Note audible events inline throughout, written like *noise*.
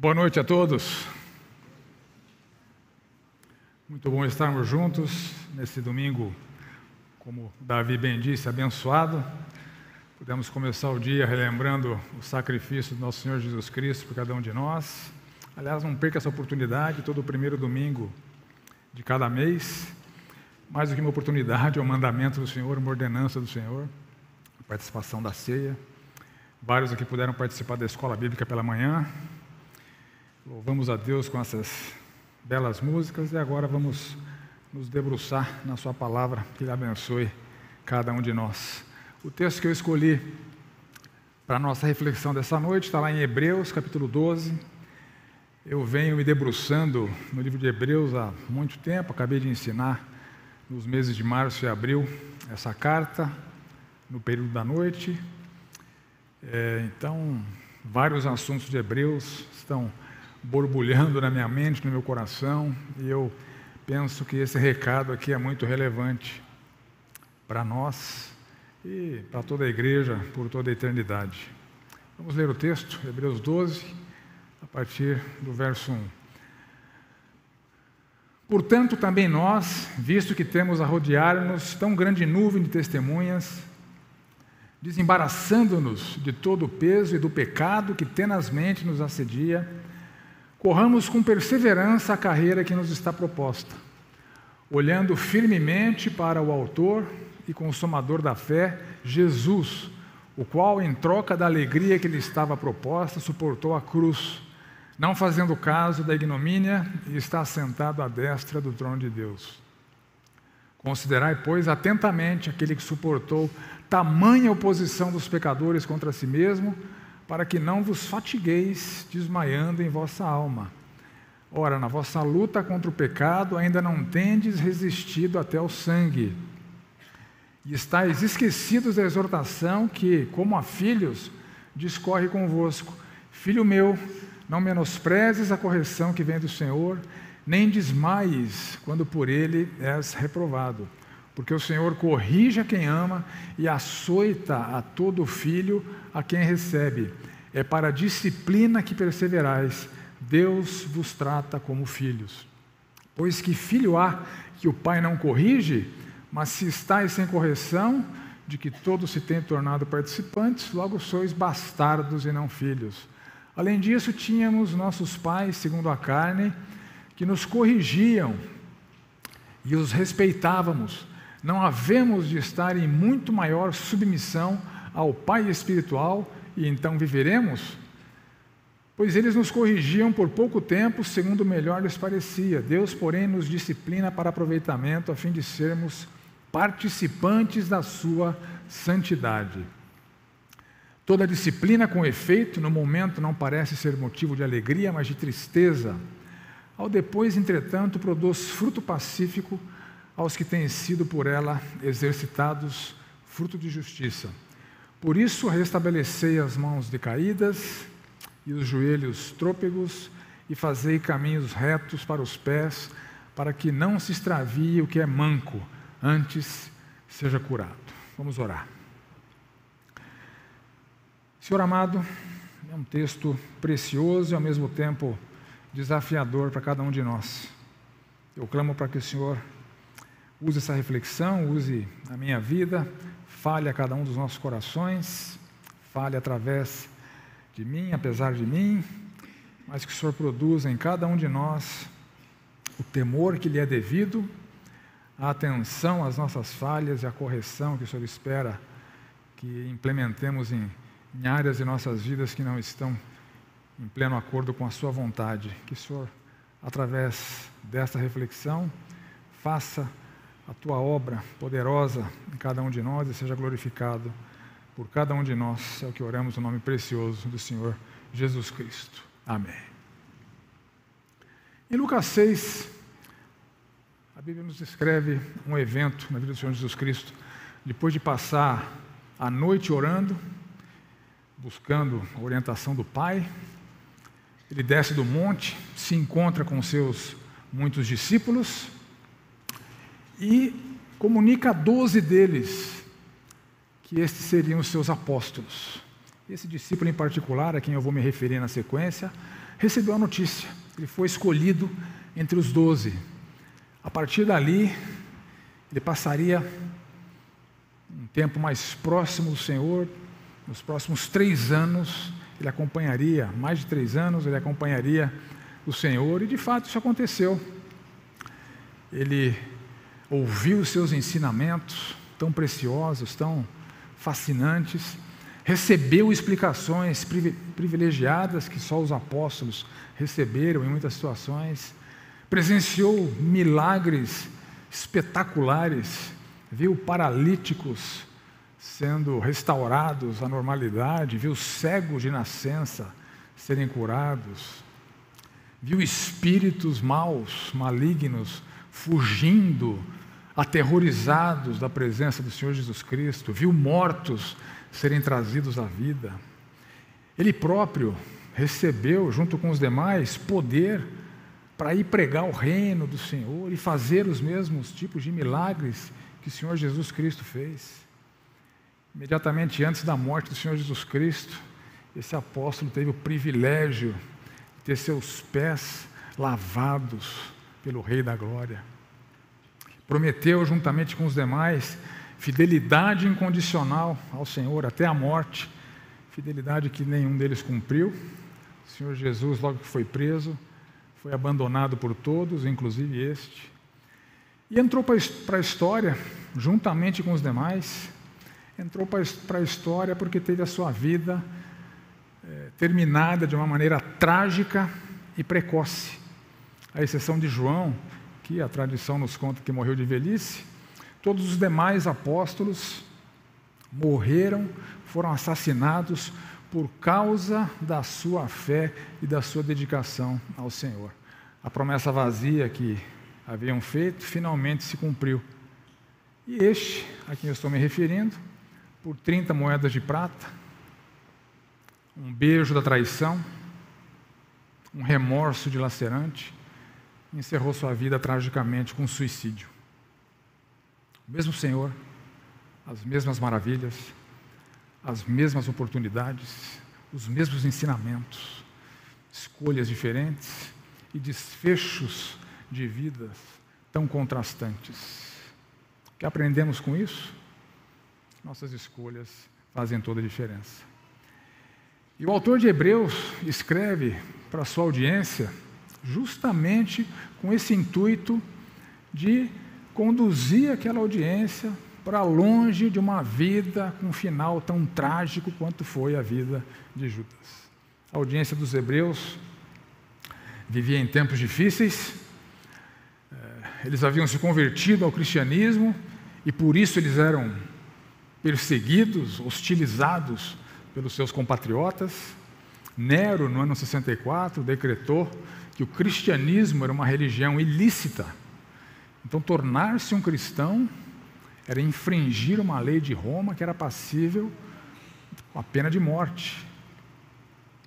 Boa noite a todos. Muito bom estarmos juntos nesse domingo, como Davi bem disse, abençoado. Podemos começar o dia relembrando o sacrifício do nosso Senhor Jesus Cristo por cada um de nós. Aliás, não perca essa oportunidade, todo o primeiro domingo de cada mês. Mais do que uma oportunidade, é um mandamento do Senhor, uma ordenança do Senhor, a participação da ceia. Vários aqui puderam participar da escola bíblica pela manhã. Louvamos a Deus com essas belas músicas e agora vamos nos debruçar na Sua palavra, que Ele abençoe cada um de nós. O texto que eu escolhi para a nossa reflexão dessa noite está lá em Hebreus, capítulo 12. Eu venho me debruçando no livro de Hebreus há muito tempo, acabei de ensinar nos meses de março e abril essa carta, no período da noite. É, então, vários assuntos de Hebreus estão borbulhando na minha mente, no meu coração, e eu penso que esse recado aqui é muito relevante para nós e para toda a igreja por toda a eternidade. Vamos ler o texto, Hebreus 12, a partir do verso 1. Portanto, também nós, visto que temos a rodear-nos tão grande nuvem de testemunhas, desembaraçando-nos de todo o peso e do pecado que tenazmente nos assedia, Corramos com perseverança a carreira que nos está proposta, olhando firmemente para o Autor e Consumador da fé, Jesus, o qual, em troca da alegria que lhe estava proposta, suportou a cruz, não fazendo caso da ignomínia, e está sentado à destra do trono de Deus. Considerai, pois, atentamente aquele que suportou tamanha oposição dos pecadores contra si mesmo para que não vos fatigueis desmaiando em vossa alma. Ora, na vossa luta contra o pecado ainda não tendes resistido até o sangue. E estáis esquecidos da exortação que, como a filhos, discorre convosco. Filho meu, não menosprezes a correção que vem do Senhor, nem desmaies quando por ele és reprovado. Porque o Senhor corrige a quem ama e açoita a todo filho a quem recebe. É para a disciplina que perseverais. Deus vos trata como filhos. Pois que filho há que o pai não corrige, mas se estáis sem correção, de que todos se têm tornado participantes, logo sois bastardos e não filhos. Além disso, tínhamos nossos pais, segundo a carne, que nos corrigiam e os respeitávamos não havemos de estar em muito maior submissão ao Pai espiritual e então viveremos? Pois eles nos corrigiam por pouco tempo, segundo melhor lhes parecia. Deus, porém, nos disciplina para aproveitamento, a fim de sermos participantes da sua santidade. Toda disciplina com efeito, no momento, não parece ser motivo de alegria, mas de tristeza. Ao depois, entretanto, produz fruto pacífico aos que têm sido por ela exercitados fruto de justiça. Por isso, restabelecei as mãos decaídas e os joelhos trôpegos, e fazei caminhos retos para os pés, para que não se extravie o que é manco, antes seja curado. Vamos orar. Senhor amado, é um texto precioso e ao mesmo tempo desafiador para cada um de nós. Eu clamo para que o Senhor use essa reflexão, use a minha vida, fale a cada um dos nossos corações, fale através de mim, apesar de mim, mas que o Senhor produza em cada um de nós o temor que lhe é devido, a atenção às nossas falhas e a correção que o Senhor espera que implementemos em, em áreas de nossas vidas que não estão em pleno acordo com a Sua vontade. Que o Senhor, através desta reflexão, faça a tua obra poderosa em cada um de nós e seja glorificado por cada um de nós. É o que oramos no nome precioso do Senhor Jesus Cristo. Amém. Em Lucas 6, a Bíblia nos descreve um evento na vida do Senhor Jesus Cristo, depois de passar a noite orando, buscando a orientação do Pai, ele desce do monte, se encontra com seus muitos discípulos e comunica a doze deles que estes seriam os seus apóstolos. Esse discípulo em particular, a quem eu vou me referir na sequência, recebeu a notícia. Ele foi escolhido entre os doze. A partir dali, ele passaria um tempo mais próximo do Senhor. Nos próximos três anos, ele acompanharia, mais de três anos, ele acompanharia o Senhor, e de fato isso aconteceu. Ele ouviu os seus ensinamentos tão preciosos, tão fascinantes, recebeu explicações privilegiadas que só os apóstolos receberam em muitas situações, presenciou milagres espetaculares, viu paralíticos sendo restaurados à normalidade, viu cegos de nascença serem curados, viu espíritos maus, malignos, fugindo, aterrorizados da presença do Senhor Jesus Cristo, viu mortos serem trazidos à vida. Ele próprio recebeu, junto com os demais, poder para ir pregar o reino do Senhor e fazer os mesmos tipos de milagres que o Senhor Jesus Cristo fez. Imediatamente antes da morte do Senhor Jesus Cristo, esse apóstolo teve o privilégio de ter seus pés lavados pelo Rei da Glória. Prometeu, juntamente com os demais, fidelidade incondicional ao Senhor até a morte, fidelidade que nenhum deles cumpriu. O Senhor Jesus, logo que foi preso, foi abandonado por todos, inclusive este, e entrou para a história, juntamente com os demais, entrou para a história porque teve a sua vida é, terminada de uma maneira trágica e precoce. À exceção de João, a tradição nos conta que morreu de velhice, todos os demais apóstolos morreram, foram assassinados por causa da sua fé e da sua dedicação ao Senhor. A promessa vazia que haviam feito finalmente se cumpriu. E este, a quem eu estou me referindo, por 30 moedas de prata, um beijo da traição, um remorso dilacerante, encerrou sua vida tragicamente com suicídio. O mesmo Senhor, as mesmas maravilhas, as mesmas oportunidades, os mesmos ensinamentos, escolhas diferentes e desfechos de vidas tão contrastantes. O que aprendemos com isso? Nossas escolhas fazem toda a diferença. E o autor de Hebreus escreve para sua audiência justamente com esse intuito de conduzir aquela audiência para longe de uma vida com um final tão trágico quanto foi a vida de Judas. A audiência dos Hebreus vivia em tempos difíceis, eh, eles haviam se convertido ao cristianismo e por isso eles eram perseguidos, hostilizados pelos seus compatriotas. Nero, no ano 64, decretou que o cristianismo era uma religião ilícita. Então, tornar-se um cristão era infringir uma lei de Roma que era passível com a pena de morte.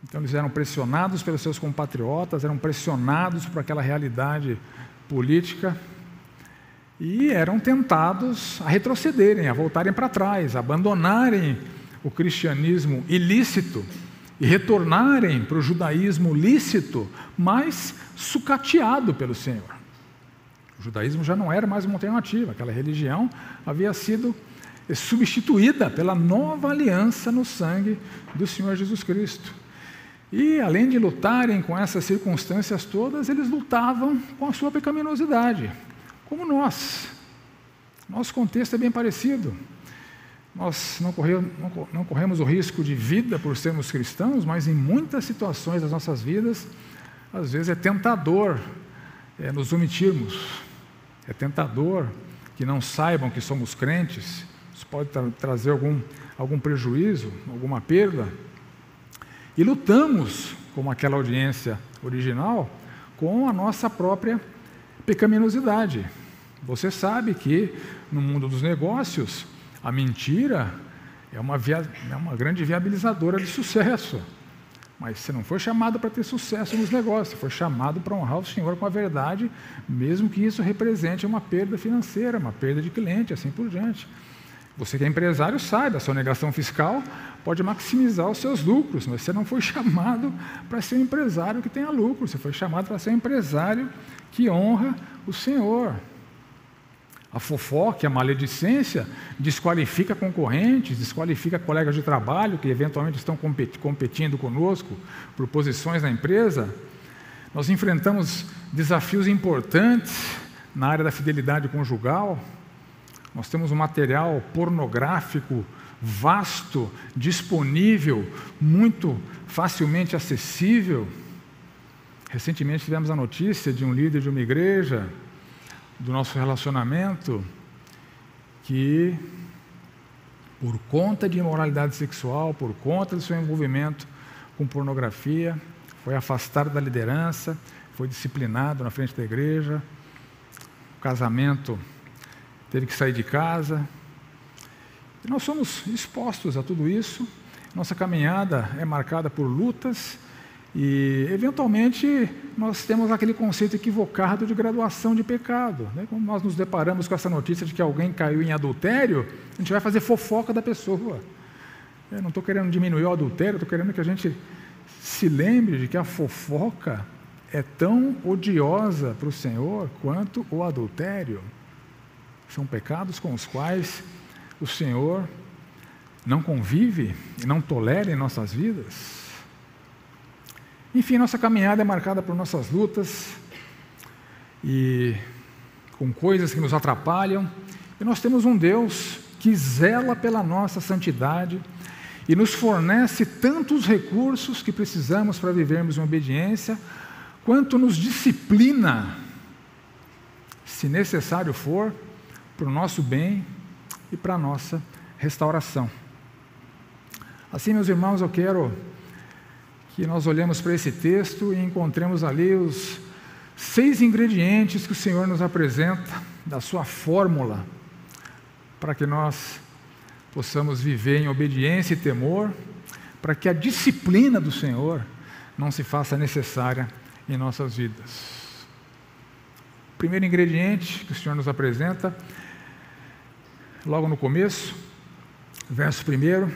Então eles eram pressionados pelos seus compatriotas, eram pressionados por aquela realidade política e eram tentados a retrocederem, a voltarem para trás, a abandonarem o cristianismo ilícito e retornarem para o judaísmo lícito, mas sucateado pelo Senhor. O judaísmo já não era mais uma alternativa, aquela religião havia sido substituída pela nova aliança no sangue do Senhor Jesus Cristo. E, além de lutarem com essas circunstâncias todas, eles lutavam com a sua pecaminosidade, como nós. Nosso contexto é bem parecido. Nós não corremos, não corremos o risco de vida por sermos cristãos, mas em muitas situações das nossas vidas, às vezes é tentador é, nos omitirmos, é tentador que não saibam que somos crentes, isso pode tra trazer algum, algum prejuízo, alguma perda. E lutamos, como aquela audiência original, com a nossa própria pecaminosidade. Você sabe que no mundo dos negócios, a mentira é uma, via, é uma grande viabilizadora de sucesso. Mas você não foi chamado para ter sucesso nos negócios, você foi chamado para honrar o Senhor com a verdade, mesmo que isso represente uma perda financeira, uma perda de cliente, assim por diante. Você que é empresário sabe, a sonegação fiscal pode maximizar os seus lucros, mas você não foi *laughs* chamado para ser um empresário que tenha lucro, você foi chamado para ser um empresário que honra o Senhor. A fofoca, a maledicência, desqualifica concorrentes, desqualifica colegas de trabalho que eventualmente estão competindo conosco por posições na empresa. Nós enfrentamos desafios importantes na área da fidelidade conjugal. Nós temos um material pornográfico vasto, disponível, muito facilmente acessível. Recentemente tivemos a notícia de um líder de uma igreja do nosso relacionamento que, por conta de imoralidade sexual, por conta do seu envolvimento com pornografia, foi afastado da liderança, foi disciplinado na frente da igreja, o casamento teve que sair de casa. E nós somos expostos a tudo isso. Nossa caminhada é marcada por lutas e, eventualmente, nós temos aquele conceito equivocado de graduação de pecado. Né? Quando nós nos deparamos com essa notícia de que alguém caiu em adultério, a gente vai fazer fofoca da pessoa. Eu não estou querendo diminuir o adultério, estou querendo que a gente se lembre de que a fofoca é tão odiosa para o Senhor quanto o adultério. São pecados com os quais o Senhor não convive e não tolera em nossas vidas. Enfim, nossa caminhada é marcada por nossas lutas e com coisas que nos atrapalham. E nós temos um Deus que zela pela nossa santidade e nos fornece tantos recursos que precisamos para vivermos em obediência, quanto nos disciplina, se necessário for, para o nosso bem e para a nossa restauração. Assim, meus irmãos, eu quero que nós olhemos para esse texto e encontremos ali os seis ingredientes que o Senhor nos apresenta da sua fórmula para que nós possamos viver em obediência e temor, para que a disciplina do Senhor não se faça necessária em nossas vidas. O primeiro ingrediente que o Senhor nos apresenta, logo no começo, verso primeiro,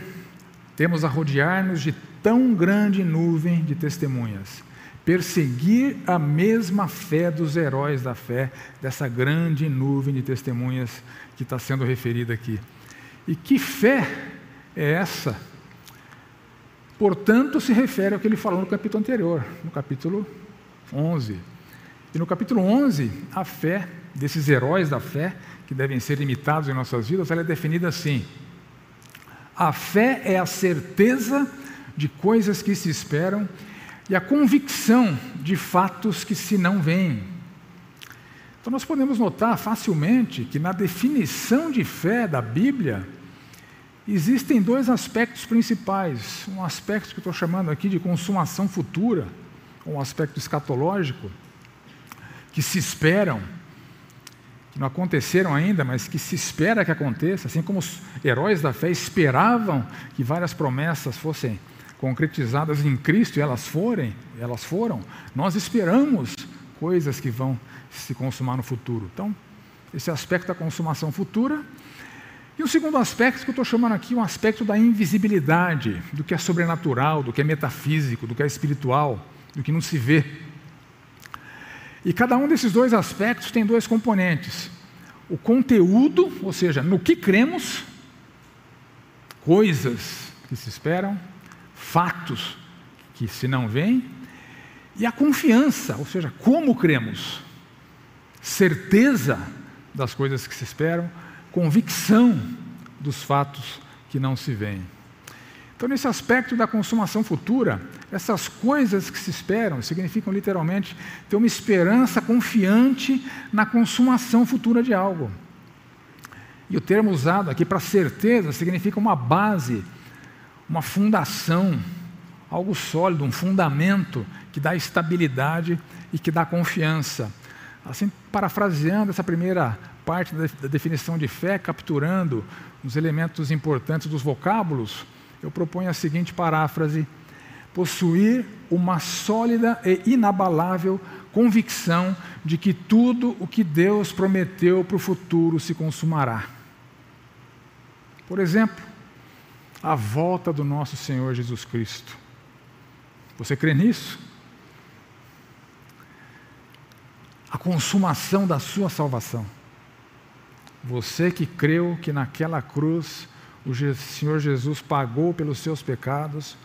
temos a rodear-nos de tão grande nuvem de testemunhas. Perseguir a mesma fé dos heróis da fé, dessa grande nuvem de testemunhas que está sendo referida aqui. E que fé é essa? Portanto, se refere ao que ele falou no capítulo anterior, no capítulo 11. E no capítulo 11, a fé desses heróis da fé, que devem ser imitados em nossas vidas, ela é definida assim: a fé é a certeza de coisas que se esperam e a convicção de fatos que se não veem. Então, nós podemos notar facilmente que na definição de fé da Bíblia, existem dois aspectos principais. Um aspecto que estou chamando aqui de consumação futura, um aspecto escatológico, que se esperam, que não aconteceram ainda, mas que se espera que aconteça, assim como os heróis da fé esperavam que várias promessas fossem concretizadas em Cristo e elas forem, elas foram, nós esperamos coisas que vão se consumar no futuro. Então, esse aspecto da consumação futura. E o segundo aspecto que eu estou chamando aqui, um aspecto da invisibilidade, do que é sobrenatural, do que é metafísico, do que é espiritual, do que não se vê. E cada um desses dois aspectos tem dois componentes. O conteúdo, ou seja, no que cremos, coisas que se esperam, fatos que se não veem, e a confiança, ou seja, como cremos, certeza das coisas que se esperam, convicção dos fatos que não se veem. Então, nesse aspecto da consumação futura, essas coisas que se esperam significam literalmente ter uma esperança confiante na consumação futura de algo. E o termo usado aqui para certeza significa uma base uma fundação, algo sólido, um fundamento que dá estabilidade e que dá confiança. Assim, parafraseando essa primeira parte da definição de fé, capturando os elementos importantes dos vocábulos, eu proponho a seguinte paráfrase: possuir uma sólida e inabalável convicção de que tudo o que Deus prometeu para o futuro se consumará. Por exemplo, a volta do nosso Senhor Jesus Cristo. Você crê nisso? A consumação da sua salvação. Você que creu que naquela cruz o Senhor Jesus pagou pelos seus pecados,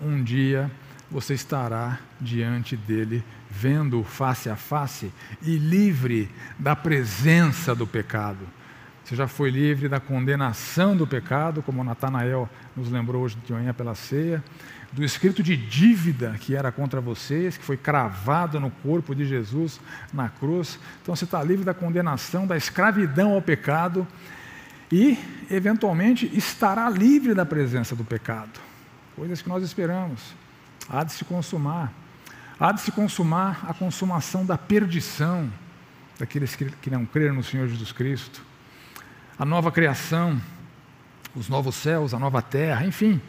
um dia você estará diante dele, vendo face a face e livre da presença do pecado. Você já foi livre da condenação do pecado, como Natanael nos lembrou hoje de manhã pela ceia do escrito de dívida que era contra vocês, que foi cravado no corpo de Jesus na cruz. Então você está livre da condenação, da escravidão ao pecado e, eventualmente, estará livre da presença do pecado. Coisas que nós esperamos. Há de se consumar. Há de se consumar a consumação da perdição daqueles que não creram no Senhor Jesus Cristo. A nova criação, os novos céus, a nova terra, enfim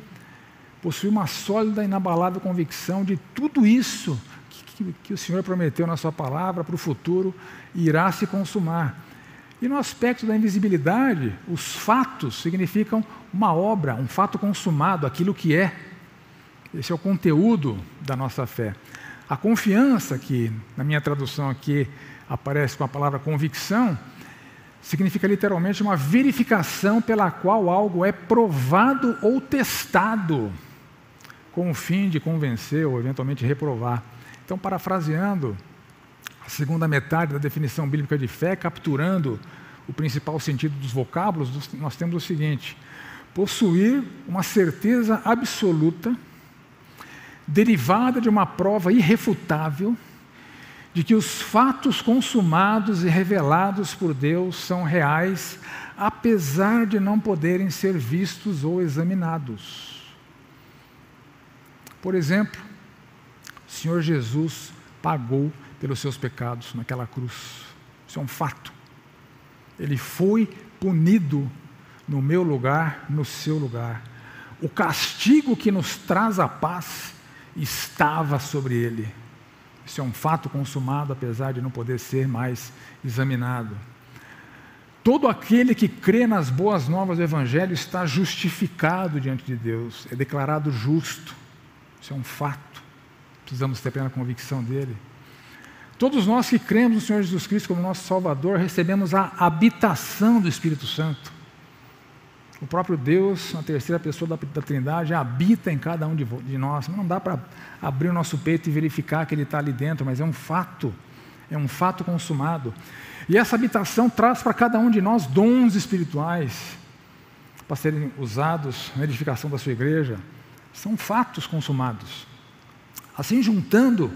possui uma sólida e inabalável convicção de tudo isso que, que, que o Senhor prometeu na Sua palavra para o futuro irá se consumar. E no aspecto da invisibilidade, os fatos significam uma obra, um fato consumado, aquilo que é. Esse é o conteúdo da nossa fé. A confiança, que na minha tradução aqui aparece com a palavra convicção, significa literalmente uma verificação pela qual algo é provado ou testado com o fim de convencer ou eventualmente reprovar. Então, parafraseando a segunda metade da definição bíblica de fé, capturando o principal sentido dos vocábulos, nós temos o seguinte: possuir uma certeza absoluta, derivada de uma prova irrefutável, de que os fatos consumados e revelados por Deus são reais, apesar de não poderem ser vistos ou examinados. Por exemplo, o Senhor Jesus pagou pelos seus pecados naquela cruz. Isso é um fato. Ele foi punido no meu lugar, no seu lugar. O castigo que nos traz a paz estava sobre ele. Isso é um fato consumado, apesar de não poder ser mais examinado. Todo aquele que crê nas boas novas do Evangelho está justificado diante de Deus, é declarado justo. Isso é um fato. Precisamos ter plena convicção dele. Todos nós que cremos no Senhor Jesus Cristo como nosso Salvador, recebemos a habitação do Espírito Santo. O próprio Deus, na terceira pessoa da, da Trindade, habita em cada um de, de nós. Não dá para abrir o nosso peito e verificar que Ele está ali dentro, mas é um fato, é um fato consumado. E essa habitação traz para cada um de nós dons espirituais para serem usados na edificação da sua igreja, são fatos consumados. Assim, juntando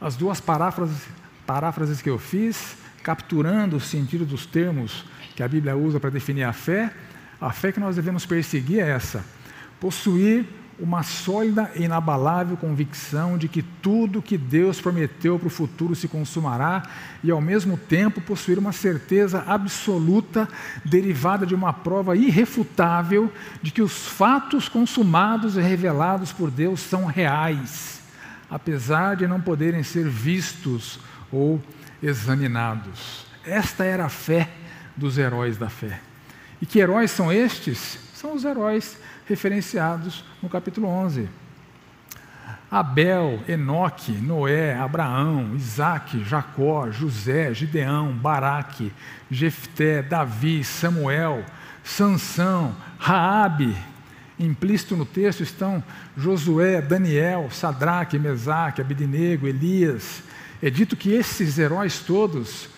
as duas paráfrases, paráfrases que eu fiz, capturando o sentido dos termos que a Bíblia usa para definir a fé, a fé que nós devemos perseguir é essa: possuir uma sólida e inabalável convicção de que tudo que Deus prometeu para o futuro se consumará e, ao mesmo tempo, possuir uma certeza absoluta, derivada de uma prova irrefutável de que os fatos consumados e revelados por Deus são reais, apesar de não poderem ser vistos ou examinados. Esta era a fé dos heróis da fé. E que heróis são estes? São os heróis referenciados no capítulo 11. Abel, Enoque, Noé, Abraão, Isaac, Jacó, José, Gideão, Baraque, Jefté, Davi, Samuel, Sansão, Raabe. Implícito no texto estão Josué, Daniel, Sadraque, Mesaque, Abidinego, Elias. É dito que esses heróis todos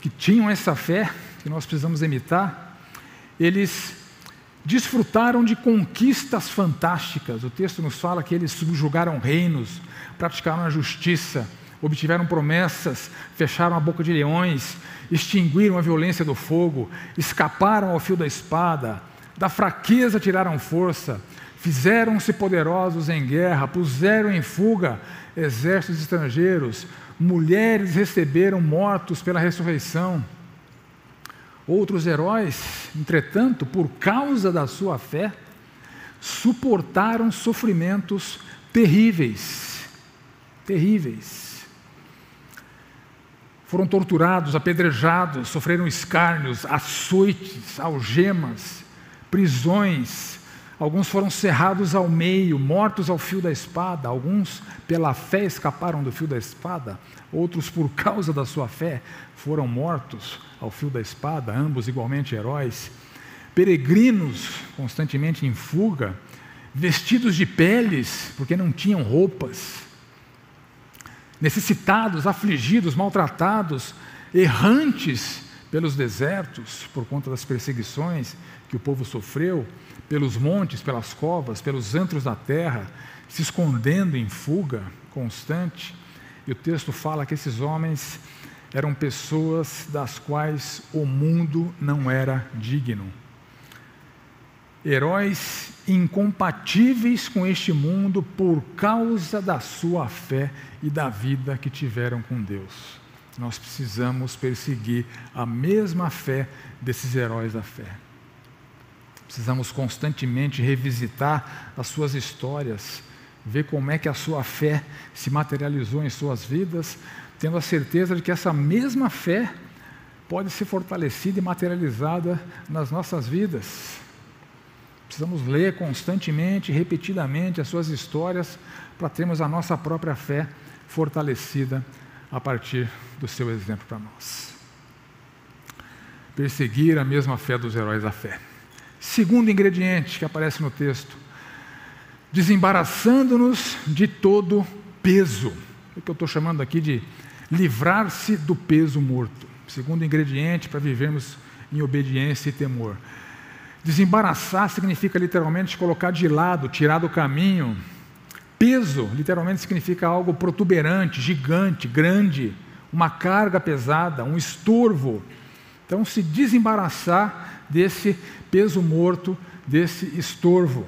que tinham essa fé que nós precisamos imitar, eles desfrutaram de conquistas fantásticas. O texto nos fala que eles subjugaram reinos, praticaram a justiça, obtiveram promessas, fecharam a boca de leões, extinguiram a violência do fogo, escaparam ao fio da espada, da fraqueza tiraram força, fizeram-se poderosos em guerra, puseram em fuga exércitos estrangeiros, mulheres receberam mortos pela ressurreição. Outros heróis, entretanto, por causa da sua fé, suportaram sofrimentos terríveis. Terríveis. Foram torturados, apedrejados, sofreram escárnios, açoites, algemas, prisões, Alguns foram cerrados ao meio, mortos ao fio da espada. Alguns, pela fé, escaparam do fio da espada. Outros, por *laughs* causa da sua fé, foram mortos ao fio da espada, ambos igualmente heróis. Peregrinos, constantemente em fuga, vestidos de peles, porque não tinham roupas. Necessitados, afligidos, maltratados, errantes pelos desertos por conta das perseguições que o povo sofreu pelos montes, pelas covas, pelos antros da terra, se escondendo em fuga constante. E o texto fala que esses homens eram pessoas das quais o mundo não era digno. Heróis incompatíveis com este mundo por causa da sua fé e da vida que tiveram com Deus. Nós precisamos perseguir a mesma fé desses heróis da fé. Precisamos constantemente revisitar as suas histórias, ver como é que a sua fé se materializou em suas vidas, tendo a certeza de que essa mesma fé pode ser fortalecida e materializada nas nossas vidas. Precisamos ler constantemente, repetidamente as suas histórias para termos a nossa própria fé fortalecida a partir do seu exemplo para nós. Perseguir a mesma fé dos heróis da fé. Segundo ingrediente que aparece no texto, desembaraçando-nos de todo peso. O que eu estou chamando aqui de livrar-se do peso morto. Segundo ingrediente para vivermos em obediência e temor. Desembaraçar significa literalmente colocar de lado, tirar do caminho. Peso, literalmente, significa algo protuberante, gigante, grande, uma carga pesada, um estorvo. Então, se desembaraçar desse peso morto, desse estorvo.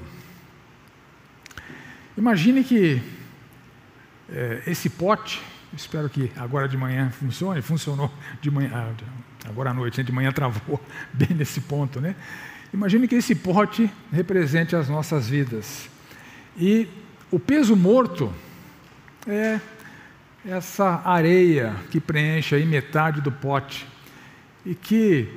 Imagine que é, esse pote, espero que agora de manhã funcione, funcionou de manhã, ah, agora à noite, né, de manhã travou *laughs* bem nesse ponto, né? Imagine que esse pote represente as nossas vidas. E o peso morto é essa areia que preenche aí metade do pote e que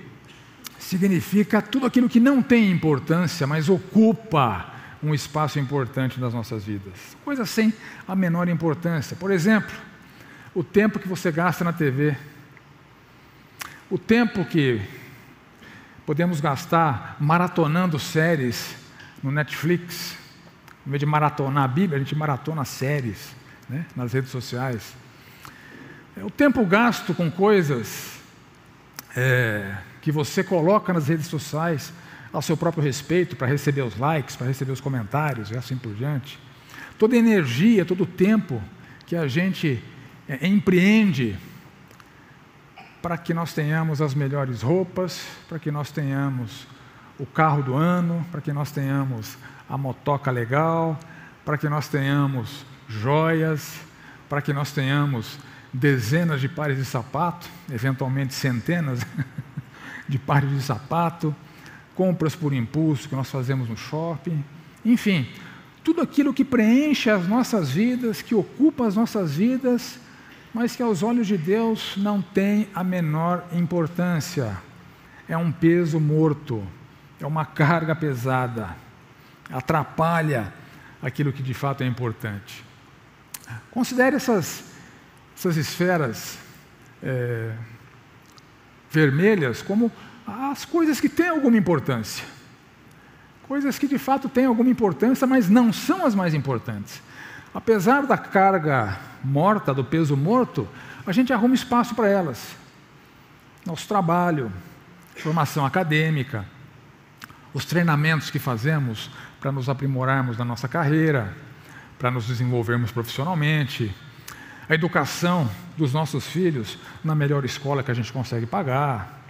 significa tudo aquilo que não tem importância, mas ocupa um espaço importante nas nossas vidas. Coisas sem a menor importância. Por exemplo, o tempo que você gasta na TV. O tempo que podemos gastar maratonando séries no Netflix. Em vez de maratonar a Bíblia, a gente maratona séries né, nas redes sociais. É o tempo gasto com coisas é, que você coloca nas redes sociais ao seu próprio respeito, para receber os likes, para receber os comentários e assim por diante. Toda a energia, todo o tempo que a gente é, empreende para que nós tenhamos as melhores roupas, para que nós tenhamos o carro do ano, para que nós tenhamos a motoca legal, para que nós tenhamos joias, para que nós tenhamos dezenas de pares de sapato, eventualmente centenas. *laughs* de pares de sapato, compras por impulso que nós fazemos no shopping, enfim, tudo aquilo que preenche as nossas vidas, que ocupa as nossas vidas, mas que aos olhos de Deus não tem a menor importância. É um peso morto, é uma carga pesada, atrapalha aquilo que de fato é importante. Considere essas, essas esferas. É, vermelhas como as coisas que têm alguma importância. Coisas que de fato têm alguma importância, mas não são as mais importantes. Apesar da carga morta, do peso morto, a gente arruma espaço para elas. Nosso trabalho, formação acadêmica, os treinamentos que fazemos para nos aprimorarmos na nossa carreira, para nos desenvolvermos profissionalmente, a educação dos nossos filhos na melhor escola que a gente consegue pagar,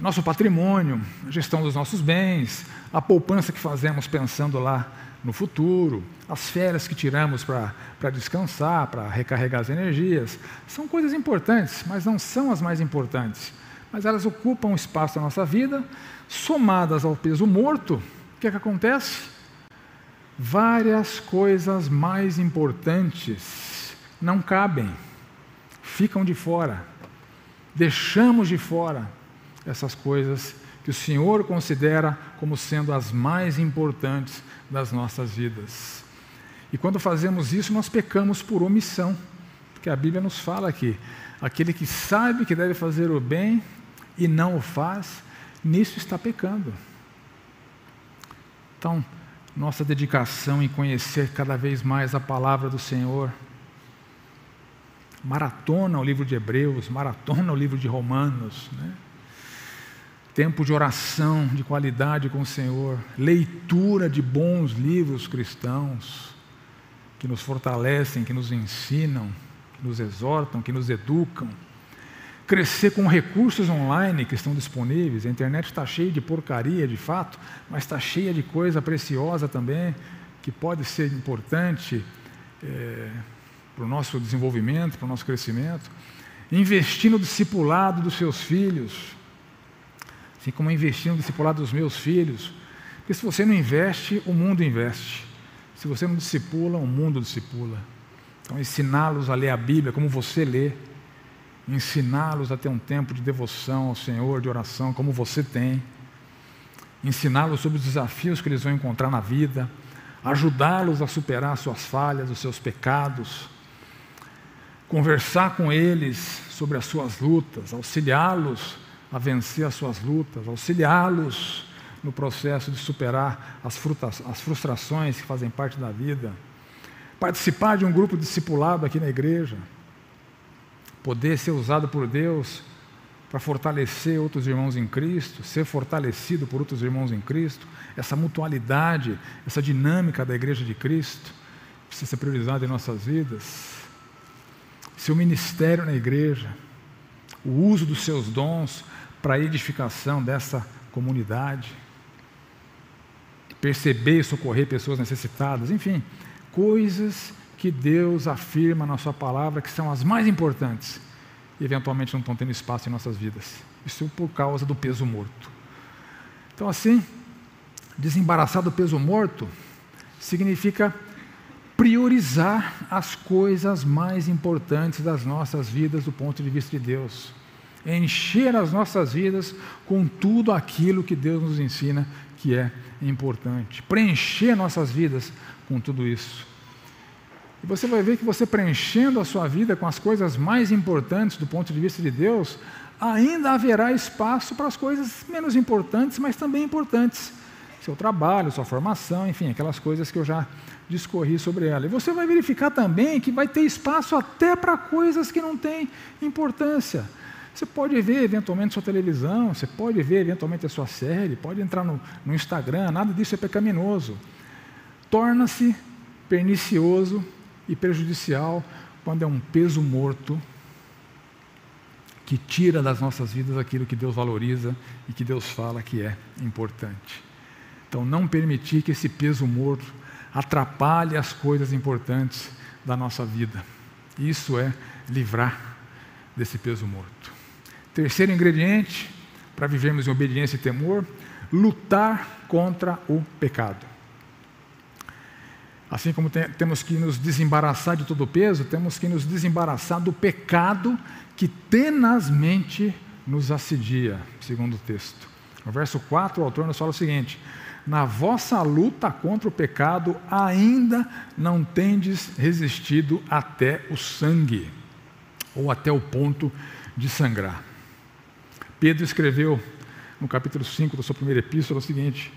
nosso patrimônio, gestão dos nossos bens, a poupança que fazemos pensando lá no futuro, as férias que tiramos para descansar, para recarregar as energias, são coisas importantes, mas não são as mais importantes. Mas elas ocupam espaço da nossa vida, somadas ao peso morto, o que, é que acontece? Várias coisas mais importantes não cabem, ficam de fora. Deixamos de fora essas coisas que o Senhor considera como sendo as mais importantes das nossas vidas. E quando fazemos isso, nós pecamos por omissão, porque a Bíblia nos fala que aquele que sabe que deve fazer o bem e não o faz, nisso está pecando. Então, nossa dedicação em conhecer cada vez mais a palavra do Senhor, maratona o livro de Hebreus, maratona o livro de Romanos, né? tempo de oração de qualidade com o Senhor, leitura de bons livros cristãos que nos fortalecem, que nos ensinam, que nos exortam, que nos educam. Crescer com recursos online que estão disponíveis. A internet está cheia de porcaria, de fato, mas está cheia de coisa preciosa também, que pode ser importante é, para o nosso desenvolvimento, para o nosso crescimento. Investir no discipulado dos seus filhos, assim como investir no discipulado dos meus filhos. Porque se você não investe, o mundo investe. Se você não discipula, o mundo discipula. Então, ensiná-los a ler a Bíblia como você lê, ensiná-los a ter um tempo de devoção ao Senhor, de oração, como você tem, ensiná-los sobre os desafios que eles vão encontrar na vida, ajudá-los a superar suas falhas, os seus pecados, conversar com eles sobre as suas lutas, auxiliá-los a vencer as suas lutas, auxiliá-los no processo de superar as, as frustrações que fazem parte da vida, participar de um grupo discipulado aqui na igreja, poder ser usado por Deus para fortalecer outros irmãos em Cristo, ser fortalecido por outros irmãos em Cristo, essa mutualidade, essa dinâmica da igreja de Cristo precisa ser priorizada em nossas vidas. Seu ministério na igreja, o uso dos seus dons para a edificação dessa comunidade, perceber e socorrer pessoas necessitadas, enfim, coisas que Deus afirma na Sua palavra que são as mais importantes e eventualmente não estão tendo espaço em nossas vidas. Isso por causa do peso morto. Então, assim, desembaraçar do peso morto significa priorizar as coisas mais importantes das nossas vidas do ponto de vista de Deus encher as nossas vidas com tudo aquilo que Deus nos ensina que é importante. Preencher nossas vidas com tudo isso. E você vai ver que você preenchendo a sua vida com as coisas mais importantes do ponto de vista de Deus, ainda haverá espaço para as coisas menos importantes, mas também importantes. Seu trabalho, sua formação, enfim, aquelas coisas que eu já discorri sobre ela. E você vai verificar também que vai ter espaço até para coisas que não têm importância. Você pode ver eventualmente sua televisão, você pode ver eventualmente a sua série, pode entrar no, no Instagram, nada disso é pecaminoso. Torna-se pernicioso e prejudicial quando é um peso morto que tira das nossas vidas aquilo que Deus valoriza e que Deus fala que é importante. Então, não permitir que esse peso morto atrapalhe as coisas importantes da nossa vida. Isso é livrar desse peso morto. Terceiro ingrediente para vivermos em obediência e temor: lutar contra o pecado. Assim como tem, temos que nos desembaraçar de todo o peso, temos que nos desembaraçar do pecado que tenazmente nos assedia, segundo o texto. No verso 4, o autor nos fala o seguinte: Na vossa luta contra o pecado, ainda não tendes resistido até o sangue, ou até o ponto de sangrar. Pedro escreveu no capítulo 5 da sua primeira epístola o seguinte: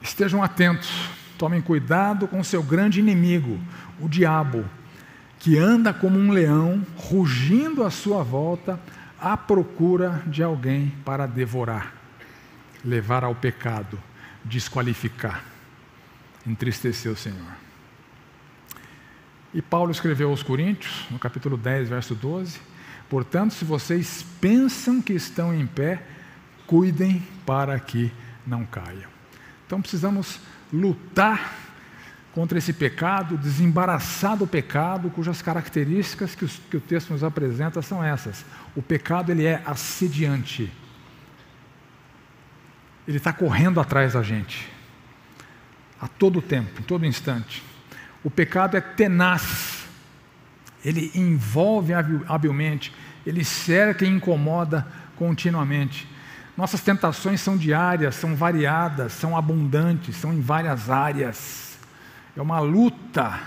Estejam atentos, tomem cuidado com seu grande inimigo, o diabo, que anda como um leão, rugindo à sua volta, à procura de alguém para devorar, levar ao pecado, desqualificar, entristecer o Senhor. E Paulo escreveu aos Coríntios, no capítulo 10, verso 12: Portanto, se vocês pensam que estão em pé, cuidem para que não caiam. Então precisamos lutar contra esse pecado, desembaraçar do pecado, cujas características que, os, que o texto nos apresenta são essas. O pecado ele é assediante. Ele está correndo atrás da gente. A todo tempo, em todo instante. O pecado é tenaz ele envolve habilmente, ele cerca e incomoda continuamente. Nossas tentações são diárias, são variadas, são abundantes, são em várias áreas. É uma luta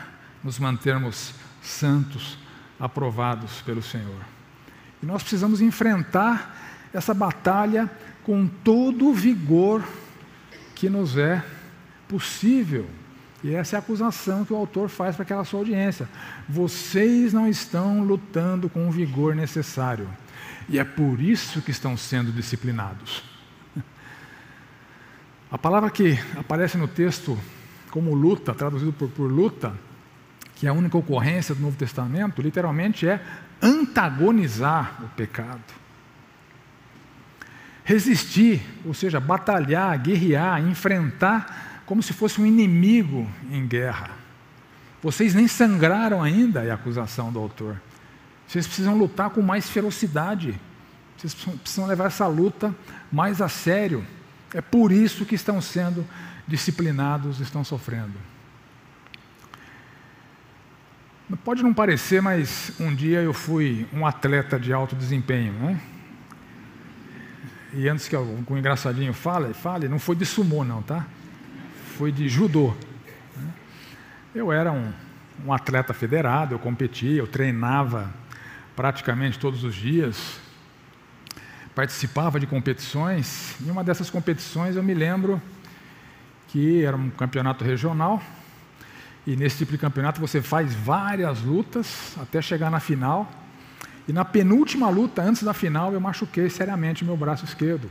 nos mantermos santos, aprovados pelo Senhor. E nós precisamos enfrentar essa batalha com todo o vigor que nos é possível. E essa é a acusação que o autor faz para aquela sua audiência. Vocês não estão lutando com o vigor necessário. E é por isso que estão sendo disciplinados. *laughs* A palavra que aparece no texto como luta, traduzido por, por luta, que é a única ocorrência do Novo Testamento, literalmente é antagonizar o pecado. Resistir, ou seja, batalhar, guerrear, enfrentar como se fosse um inimigo em guerra. Vocês nem sangraram ainda, é a acusação do autor. Vocês precisam lutar com mais ferocidade. Vocês precisam levar essa luta mais a sério. É por isso que estão sendo disciplinados, estão sofrendo. Pode não parecer, mas um dia eu fui um atleta de alto desempenho, né? E antes que algum engraçadinho fale, fale, não foi de sumô não, tá? Foi de judô. Né? Eu era um, um atleta federado, eu competia, eu treinava praticamente todos os dias, participava de competições. Em uma dessas competições eu me lembro que era um campeonato regional, e nesse tipo de campeonato você faz várias lutas até chegar na final. E na penúltima luta, antes da final, eu machuquei seriamente o meu braço esquerdo.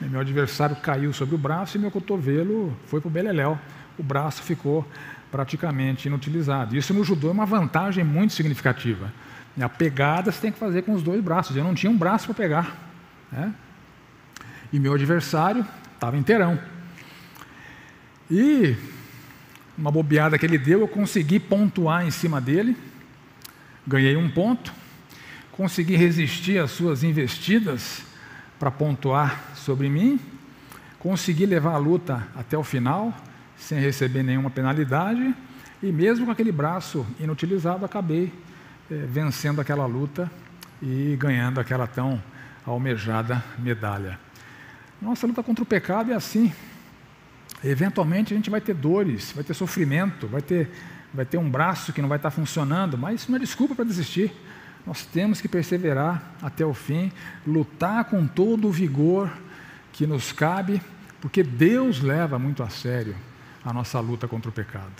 Meu adversário caiu sobre o braço e meu cotovelo foi para o beleléu. O braço ficou praticamente inutilizado. Isso no judô é uma vantagem muito significativa. A pegada você tem que fazer com os dois braços. Eu não tinha um braço para pegar. Né? E meu adversário estava inteirão. E uma bobeada que ele deu, eu consegui pontuar em cima dele, ganhei um ponto, consegui resistir às suas investidas para pontuar sobre mim, consegui levar a luta até o final, sem receber nenhuma penalidade, e mesmo com aquele braço inutilizado, acabei é, vencendo aquela luta e ganhando aquela tão almejada medalha. Nossa luta contra o pecado é assim. Eventualmente a gente vai ter dores, vai ter sofrimento, vai ter, vai ter um braço que não vai estar funcionando, mas isso não é desculpa para desistir. Nós temos que perseverar até o fim, lutar com todo o vigor que nos cabe, porque Deus leva muito a sério a nossa luta contra o pecado.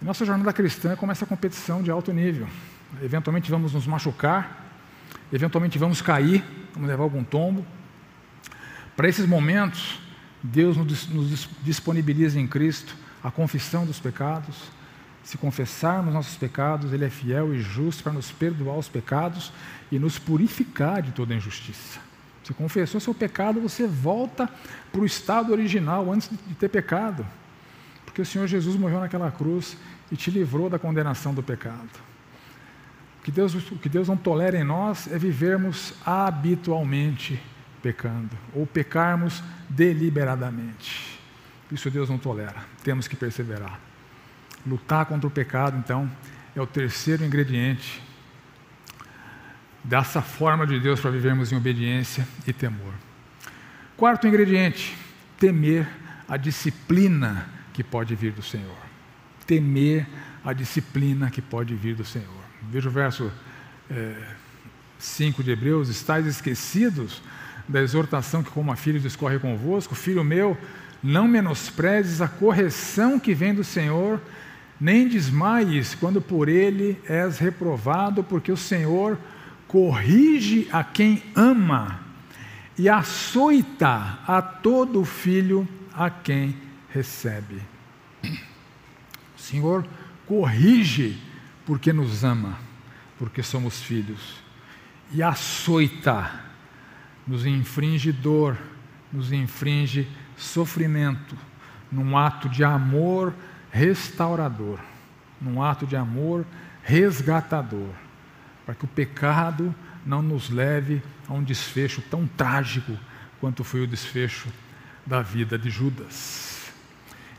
nossa jornada cristã como essa competição de alto nível. Eventualmente vamos nos machucar, eventualmente vamos cair, vamos levar algum tombo. Para esses momentos, Deus nos disponibiliza em Cristo a confissão dos pecados. Se confessarmos nossos pecados, Ele é fiel e justo para nos perdoar os pecados e nos purificar de toda injustiça. Se confessou seu pecado, você volta para o estado original antes de ter pecado. Porque o Senhor Jesus morreu naquela cruz e te livrou da condenação do pecado. O que Deus, o que Deus não tolera em nós é vivermos habitualmente pecando, ou pecarmos deliberadamente. Isso Deus não tolera, temos que perseverar. Lutar contra o pecado, então, é o terceiro ingrediente dessa forma de Deus para vivermos em obediência e temor. Quarto ingrediente, temer a disciplina que pode vir do Senhor. Temer a disciplina que pode vir do Senhor. Veja o verso é, eh, 5 de Hebreus: estáis esquecidos da exortação que, como a filha, discorre convosco, filho meu, não menosprezes a correção que vem do Senhor, nem desmaies quando por ele és reprovado, porque o Senhor corrige a quem ama e açoita a todo filho a quem recebe. O Senhor corrige porque nos ama, porque somos filhos, e açoita nos infringe dor, nos infringe sofrimento, num ato de amor restaurador, num ato de amor resgatador, para que o pecado não nos leve a um desfecho tão trágico quanto foi o desfecho da vida de Judas.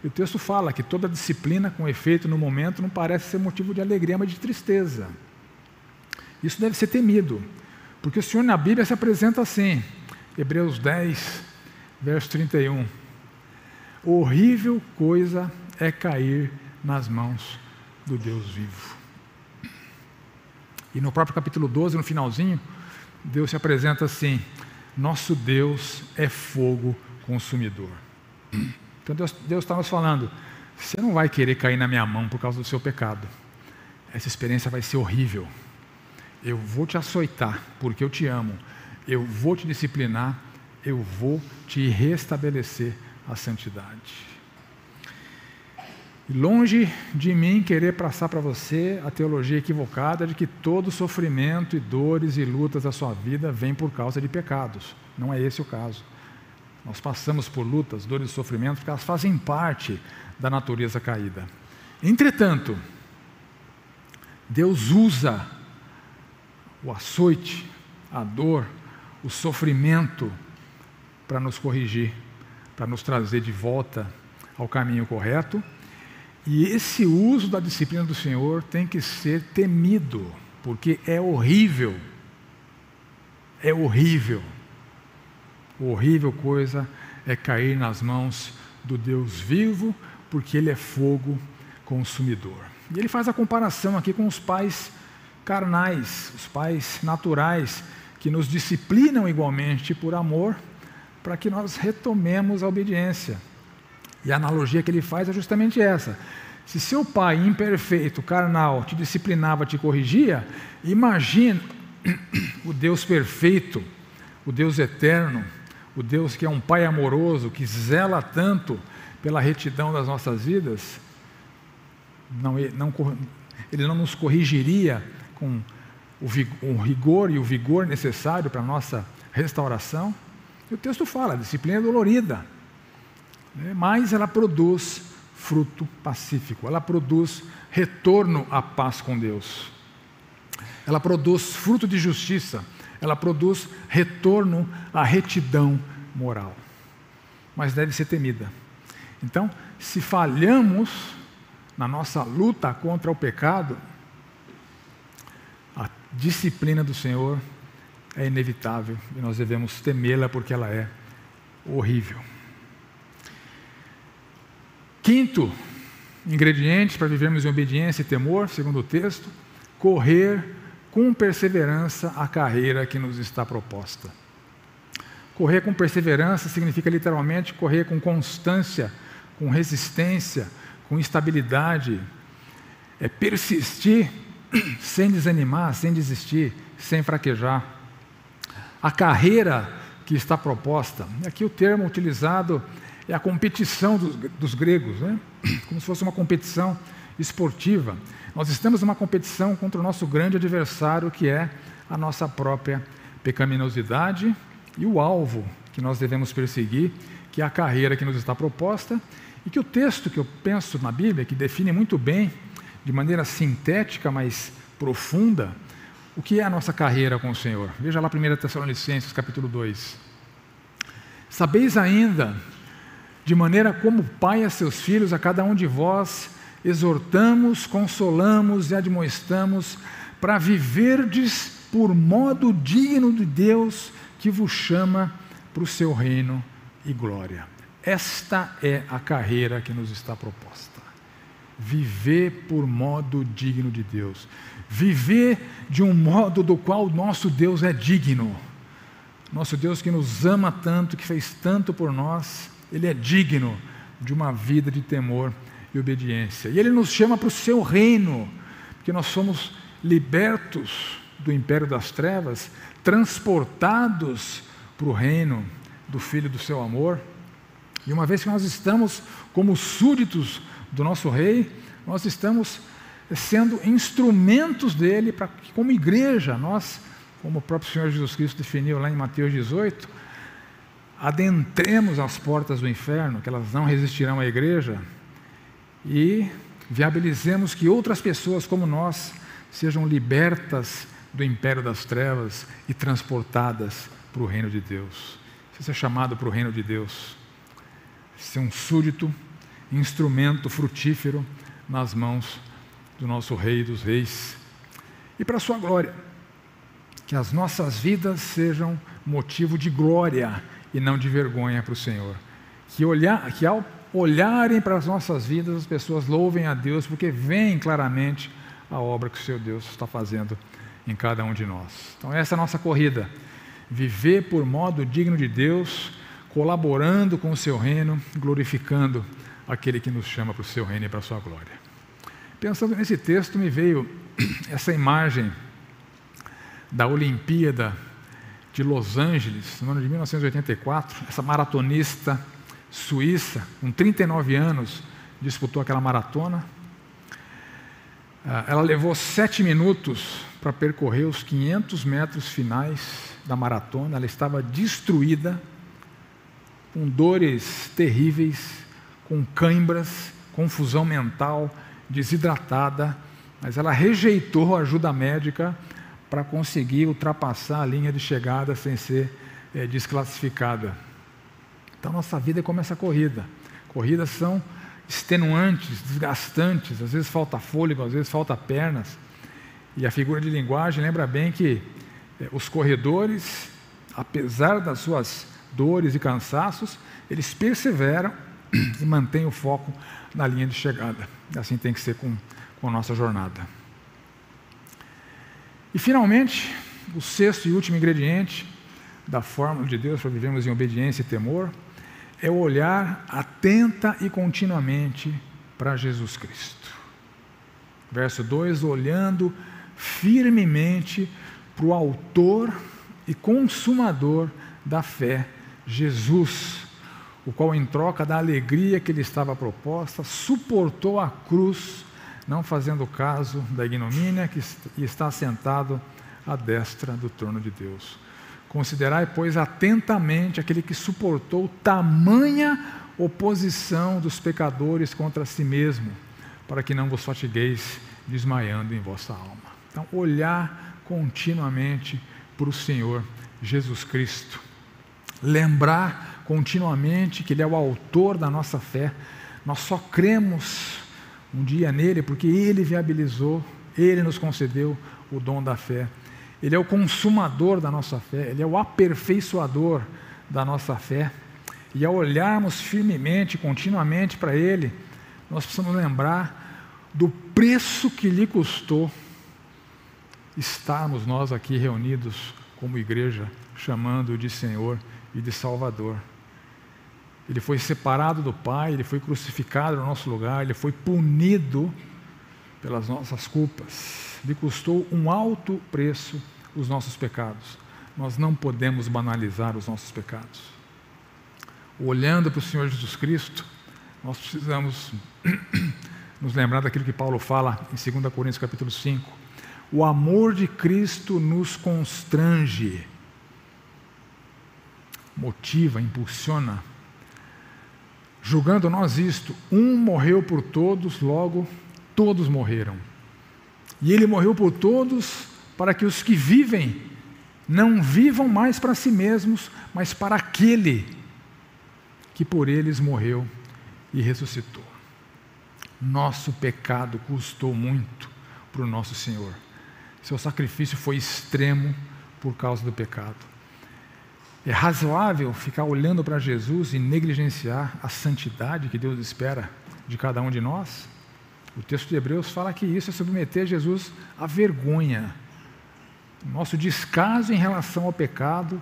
E o texto fala que toda disciplina com efeito no momento não parece ser motivo de alegria, mas de tristeza. Isso deve ser temido. Porque o Senhor na Bíblia se apresenta assim: Hebreus 10, verso 31. Horrível coisa é cair nas mãos do Deus vivo. E no próprio capítulo 12, no finalzinho, Deus se apresenta assim: Nosso Deus é fogo consumidor. Então Deus, está nos falando: Você não vai querer cair na minha mão por causa do seu pecado. Essa experiência vai ser horrível. Eu vou te açoitar porque eu te amo. Eu vou te disciplinar. Eu vou te restabelecer a santidade. Longe de mim querer passar para você a teologia equivocada de que todo sofrimento e dores e lutas da sua vida vem por causa de pecados. Não é esse o caso. Nós passamos por lutas, dores e sofrimentos porque elas fazem parte da natureza caída. Entretanto, Deus usa o açoite, a dor, o sofrimento para nos corrigir, para nos trazer de volta ao caminho correto. E esse uso da disciplina do Senhor tem que ser temido, porque é horrível. É horrível. Horrível coisa é cair nas mãos do Deus vivo, porque Ele é fogo consumidor. E ele faz a comparação aqui com os pais carnais, os pais naturais, que nos disciplinam igualmente por amor, para que nós retomemos a obediência. E a analogia que ele faz é justamente essa. Se seu pai imperfeito, carnal, te disciplinava, te corrigia, imagine *coughs* o Deus perfeito, o Deus eterno, o Deus que é um pai amoroso, que zela tanto pela retidão das nossas vidas, não, não, ele não nos corrigiria com o, o rigor e o vigor necessário para a nossa restauração. E o texto fala, disciplina é dolorida, né? mas ela produz fruto pacífico, ela produz retorno à paz com Deus, ela produz fruto de justiça, ela produz retorno à retidão moral, mas deve ser temida. Então, se falhamos na nossa luta contra o pecado, a disciplina do Senhor é inevitável e nós devemos temê-la porque ela é horrível. Quinto ingrediente para vivermos em obediência e temor, segundo o texto, correr com perseverança a carreira que nos está proposta. Correr com perseverança significa literalmente correr com constância, com resistência, com estabilidade, é persistir *clears throat* sem desanimar, sem desistir, sem fraquejar. A carreira que está proposta, aqui o termo utilizado é a competição dos, dos gregos, né? como se fosse uma competição esportiva. Nós estamos numa competição contra o nosso grande adversário, que é a nossa própria pecaminosidade e o alvo que nós devemos perseguir, que é a carreira que nos está proposta e que o texto que eu penso na Bíblia, que define muito bem, de maneira sintética, mas profunda, o que é a nossa carreira com o Senhor. Veja lá 1 Tessalonicenses, capítulo 2. Sabeis ainda, de maneira como Pai a seus filhos, a cada um de vós, exortamos, consolamos e admoestamos para viverdes por modo digno de Deus que vos chama para o seu reino e glória. Esta é a carreira que nos está proposta. Viver por modo digno de Deus. Viver de um modo do qual nosso Deus é digno. Nosso Deus que nos ama tanto, que fez tanto por nós, Ele é digno de uma vida de temor e obediência. E Ele nos chama para o seu reino, porque nós somos libertos do império das trevas, transportados para o reino do Filho do seu amor. E uma vez que nós estamos como súditos do nosso rei, nós estamos sendo instrumentos dele para que, como igreja, nós, como o próprio Senhor Jesus Cristo definiu lá em Mateus 18, adentremos as portas do inferno, que elas não resistirão à igreja, e viabilizemos que outras pessoas como nós sejam libertas do império das trevas e transportadas para o reino de Deus. Você é chamado para o reino de Deus ser um súdito, instrumento frutífero nas mãos do nosso Rei dos Reis e para a sua glória. Que as nossas vidas sejam motivo de glória e não de vergonha para o Senhor. Que, olhar, que ao olharem para as nossas vidas, as pessoas louvem a Deus, porque veem claramente a obra que o seu Deus está fazendo em cada um de nós. Então, essa é a nossa corrida. Viver por modo digno de Deus, colaborando com o seu reino, glorificando aquele que nos chama para o seu reino e para a sua glória. Pensando nesse texto, me veio *clears throat* essa imagem da Olimpíada de Los Angeles, no ano de 1984, essa maratonista suíça, com 39 anos, disputou aquela maratona. Ah, ela levou sete minutos para percorrer os 500 metros finais da maratona. Ela estava destruída, com dores terríveis, com cãibras, confusão mental, desidratada, mas ela rejeitou a ajuda médica para conseguir ultrapassar a linha de chegada sem ser é, desclassificada. Então, nossa vida é como essa corrida. Corridas são extenuantes, desgastantes, às vezes falta fôlego, às vezes falta pernas. E a figura de linguagem lembra bem que é, os corredores, apesar das suas dores e cansaços, eles perseveram *clears throat* e mantêm o foco na linha de chegada. Assim tem que ser com, com a nossa jornada. E finalmente, o sexto e último ingrediente da fórmula de Deus para vivermos em obediência e temor é o olhar atenta e continuamente para Jesus Cristo. Verso 2: olhando firmemente para o Autor e Consumador da fé, Jesus, o qual, em troca da alegria que lhe estava proposta, suportou a cruz, não fazendo caso da ignomínia que está sentado à destra do trono de Deus. Considerai, pois, atentamente aquele que suportou tamanha oposição dos pecadores contra si mesmo, para que não vos fatigueis desmaiando em vossa alma. Então, olhar continuamente para o Senhor Jesus Cristo. Lembrar continuamente que Ele é o autor da nossa fé. Nós só cremos um dia nele porque Ele viabilizou, Ele nos concedeu o dom da fé. Ele é o consumador da nossa fé, Ele é o aperfeiçoador da nossa fé. E ao olharmos firmemente, continuamente para Ele, nós precisamos lembrar do preço que lhe custou estarmos nós aqui reunidos como igreja, chamando de Senhor e de Salvador. Ele foi separado do Pai, ele foi crucificado no nosso lugar, ele foi punido pelas nossas culpas. Lhe custou um alto preço os nossos pecados. Nós não podemos banalizar os nossos pecados. Olhando para o Senhor Jesus Cristo, nós precisamos *clears throat* nos lembrar daquilo que Paulo fala em 2 Coríntios capítulo 5. O amor de Cristo nos constrange, motiva, impulsiona. Julgando nós isto, um morreu por todos, logo todos morreram. E ele morreu por todos para que os que vivem não vivam mais para si mesmos, mas para aquele que por eles morreu e ressuscitou. Nosso pecado custou muito para o nosso Senhor. Seu sacrifício foi extremo por causa do pecado. É razoável ficar olhando para Jesus e negligenciar a santidade que Deus espera de cada um de nós? O texto de Hebreus fala que isso é submeter Jesus à vergonha. Nosso descaso em relação ao pecado,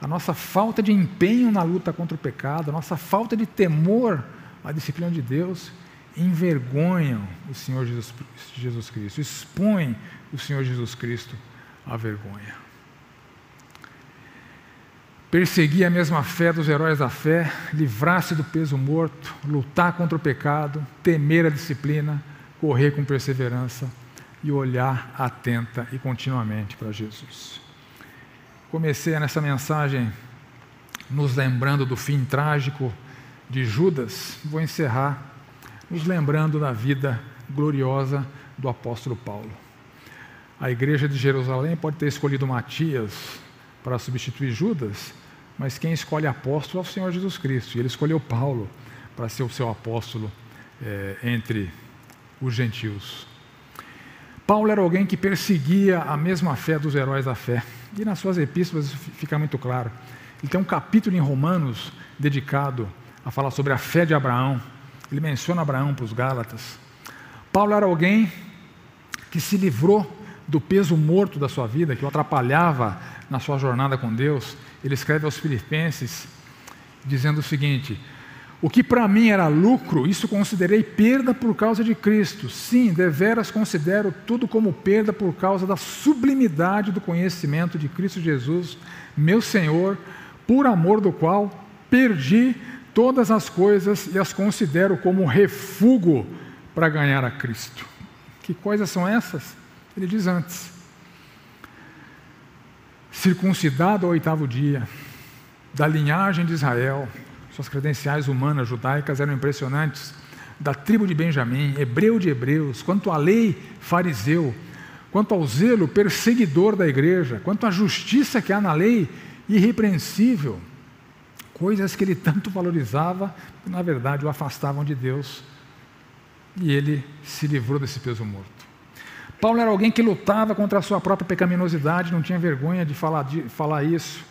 a nossa falta de empenho na luta contra o pecado, a nossa falta de temor à disciplina de Deus, envergonham o Senhor Jesus, Jesus Cristo, expõem o Senhor Jesus Cristo à vergonha. Perseguir a mesma fé dos heróis da fé, livrar-se do peso morto, lutar contra o pecado, temer a disciplina, correr com perseverança e olhar atenta e continuamente para Jesus. Comecei nessa mensagem nos lembrando do fim trágico de Judas, vou encerrar nos lembrando da vida gloriosa do apóstolo Paulo. A igreja de Jerusalém pode ter escolhido Matias para substituir Judas, mas quem escolhe apóstolo é o Senhor Jesus Cristo. E ele escolheu Paulo para ser o seu apóstolo é, entre os gentios. Paulo era alguém que perseguia a mesma fé dos heróis da fé. E nas suas epístolas isso fica muito claro. Ele tem um capítulo em Romanos dedicado a falar sobre a fé de Abraão. Ele menciona Abraão para os Gálatas. Paulo era alguém que se livrou do peso morto da sua vida, que o atrapalhava na sua jornada com Deus. Ele escreve aos Filipenses dizendo o seguinte: O que para mim era lucro, isso considerei perda por causa de Cristo. Sim, deveras considero tudo como perda por causa da sublimidade do conhecimento de Cristo Jesus, meu Senhor, por amor do qual perdi todas as coisas e as considero como refúgio para ganhar a Cristo. Que coisas são essas? Ele diz antes: circuncidado ao oitavo dia, da linhagem de Israel, suas credenciais humanas judaicas eram impressionantes, da tribo de Benjamim, hebreu de hebreus, quanto à lei, fariseu, quanto ao zelo, perseguidor da igreja, quanto à justiça que há na lei, irrepreensível. Coisas que ele tanto valorizava, na verdade o afastavam de Deus, e ele se livrou desse peso morto. Paulo era alguém que lutava contra a sua própria pecaminosidade, não tinha vergonha de falar, de falar isso.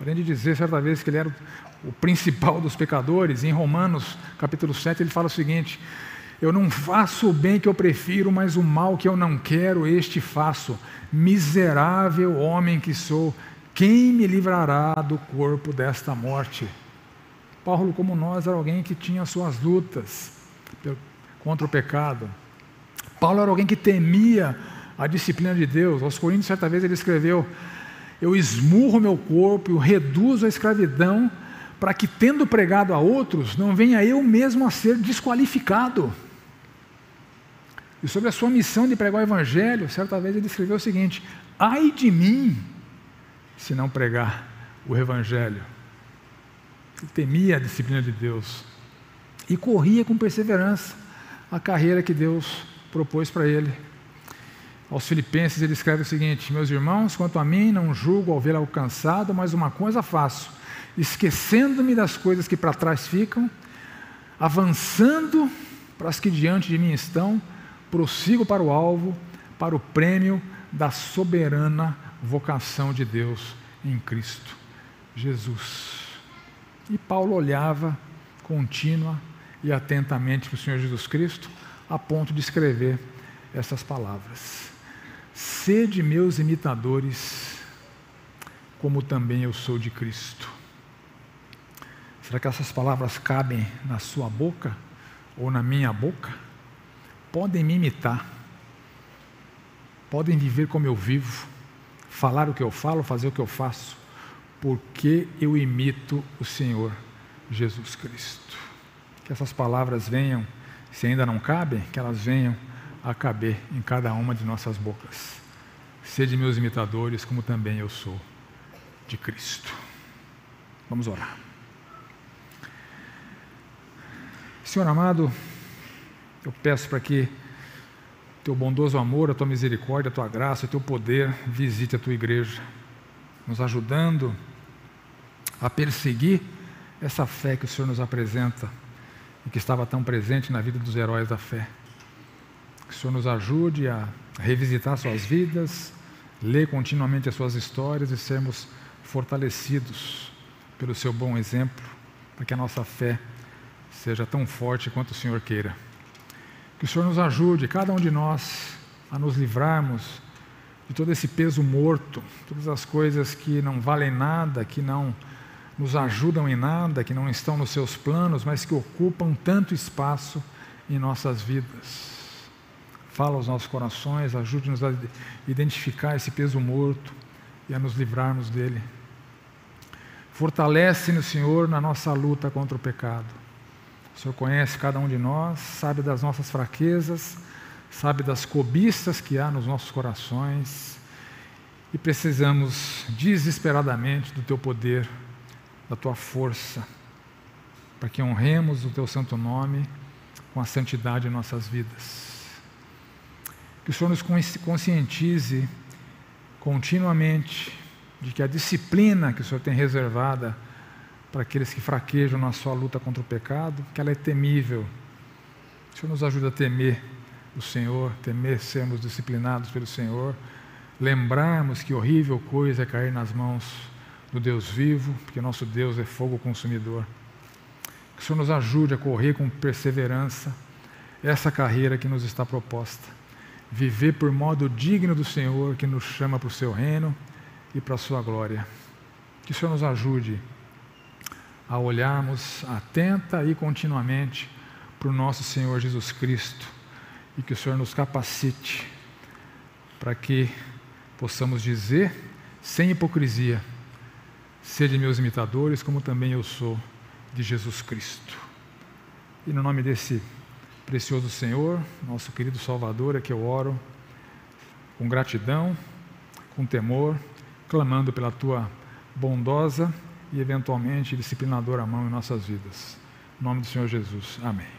Além de dizer certa vez que ele era o principal dos pecadores, em Romanos capítulo 7 ele fala o seguinte: Eu não faço o bem que eu prefiro, mas o mal que eu não quero, este faço. Miserável homem que sou, quem me livrará do corpo desta morte? Paulo, como nós, era alguém que tinha suas lutas contra o pecado. Paulo era alguém que temia a disciplina de Deus. Aos Coríntios, certa vez, ele escreveu: Eu esmurro meu corpo, eu reduzo a escravidão, para que, tendo pregado a outros, não venha eu mesmo a ser desqualificado. E sobre a sua missão de pregar o Evangelho, certa vez ele escreveu o seguinte: Ai de mim, se não pregar o Evangelho. Ele temia a disciplina de Deus e corria com perseverança a carreira que Deus propôs para ele. Aos Filipenses ele escreve o seguinte: Meus irmãos, quanto a mim, não julgo ao ver alcançado, mas uma coisa faço, esquecendo-me das coisas que para trás ficam, avançando para as que diante de mim estão, prossigo para o alvo, para o prêmio da soberana vocação de Deus em Cristo Jesus. E Paulo olhava contínua e atentamente para o Senhor Jesus Cristo, a ponto de escrever essas palavras: Sede meus imitadores, como também eu sou de Cristo. Será que essas palavras cabem na sua boca ou na minha boca? Podem me imitar, podem viver como eu vivo, falar o que eu falo, fazer o que eu faço, porque eu imito o Senhor Jesus Cristo. Que essas palavras venham se ainda não cabem, que elas venham a caber em cada uma de nossas bocas. Sede meus imitadores, como também eu sou de Cristo. Vamos orar. Senhor amado, eu peço para que teu bondoso amor, a tua misericórdia, a tua graça, o teu poder visite a tua igreja, nos ajudando a perseguir essa fé que o Senhor nos apresenta e que estava tão presente na vida dos heróis da fé. Que o Senhor nos ajude a revisitar suas vidas, ler continuamente as suas histórias e sermos fortalecidos pelo seu bom exemplo, para que a nossa fé seja tão forte quanto o Senhor queira. Que o Senhor nos ajude, cada um de nós, a nos livrarmos de todo esse peso morto, todas as coisas que não valem nada, que não nos ajudam em nada, que não estão nos seus planos, mas que ocupam tanto espaço em nossas vidas. Fala aos nossos corações, ajude-nos a identificar esse peso morto e a nos livrarmos dele. Fortalece-nos, Senhor, na nossa luta contra o pecado. O Senhor conhece cada um de nós, sabe das nossas fraquezas, sabe das cobiças que há nos nossos corações e precisamos desesperadamente do Teu poder da tua força, para que honremos o teu santo nome com a santidade em nossas vidas. Que o Senhor nos conscientize continuamente de que a disciplina que o Senhor tem reservada para aqueles que fraquejam na sua luta contra o pecado, que ela é temível. O Senhor nos ajuda a temer o Senhor, temer sermos disciplinados pelo Senhor, lembrarmos que horrível coisa é cair nas mãos do Deus vivo, porque nosso Deus é fogo consumidor. Que o Senhor nos ajude a correr com perseverança essa carreira que nos está proposta. Viver por modo digno do Senhor que nos chama para o seu reino e para a sua glória. Que o Senhor nos ajude a olharmos atenta e continuamente para o nosso Senhor Jesus Cristo e que o Senhor nos capacite para que possamos dizer, sem hipocrisia, sede meus imitadores, como também eu sou de Jesus Cristo. E no nome desse precioso Senhor, nosso querido Salvador, é que eu oro com gratidão, com temor, clamando pela tua bondosa e eventualmente disciplinadora mão em nossas vidas. Em nome do Senhor Jesus. Amém.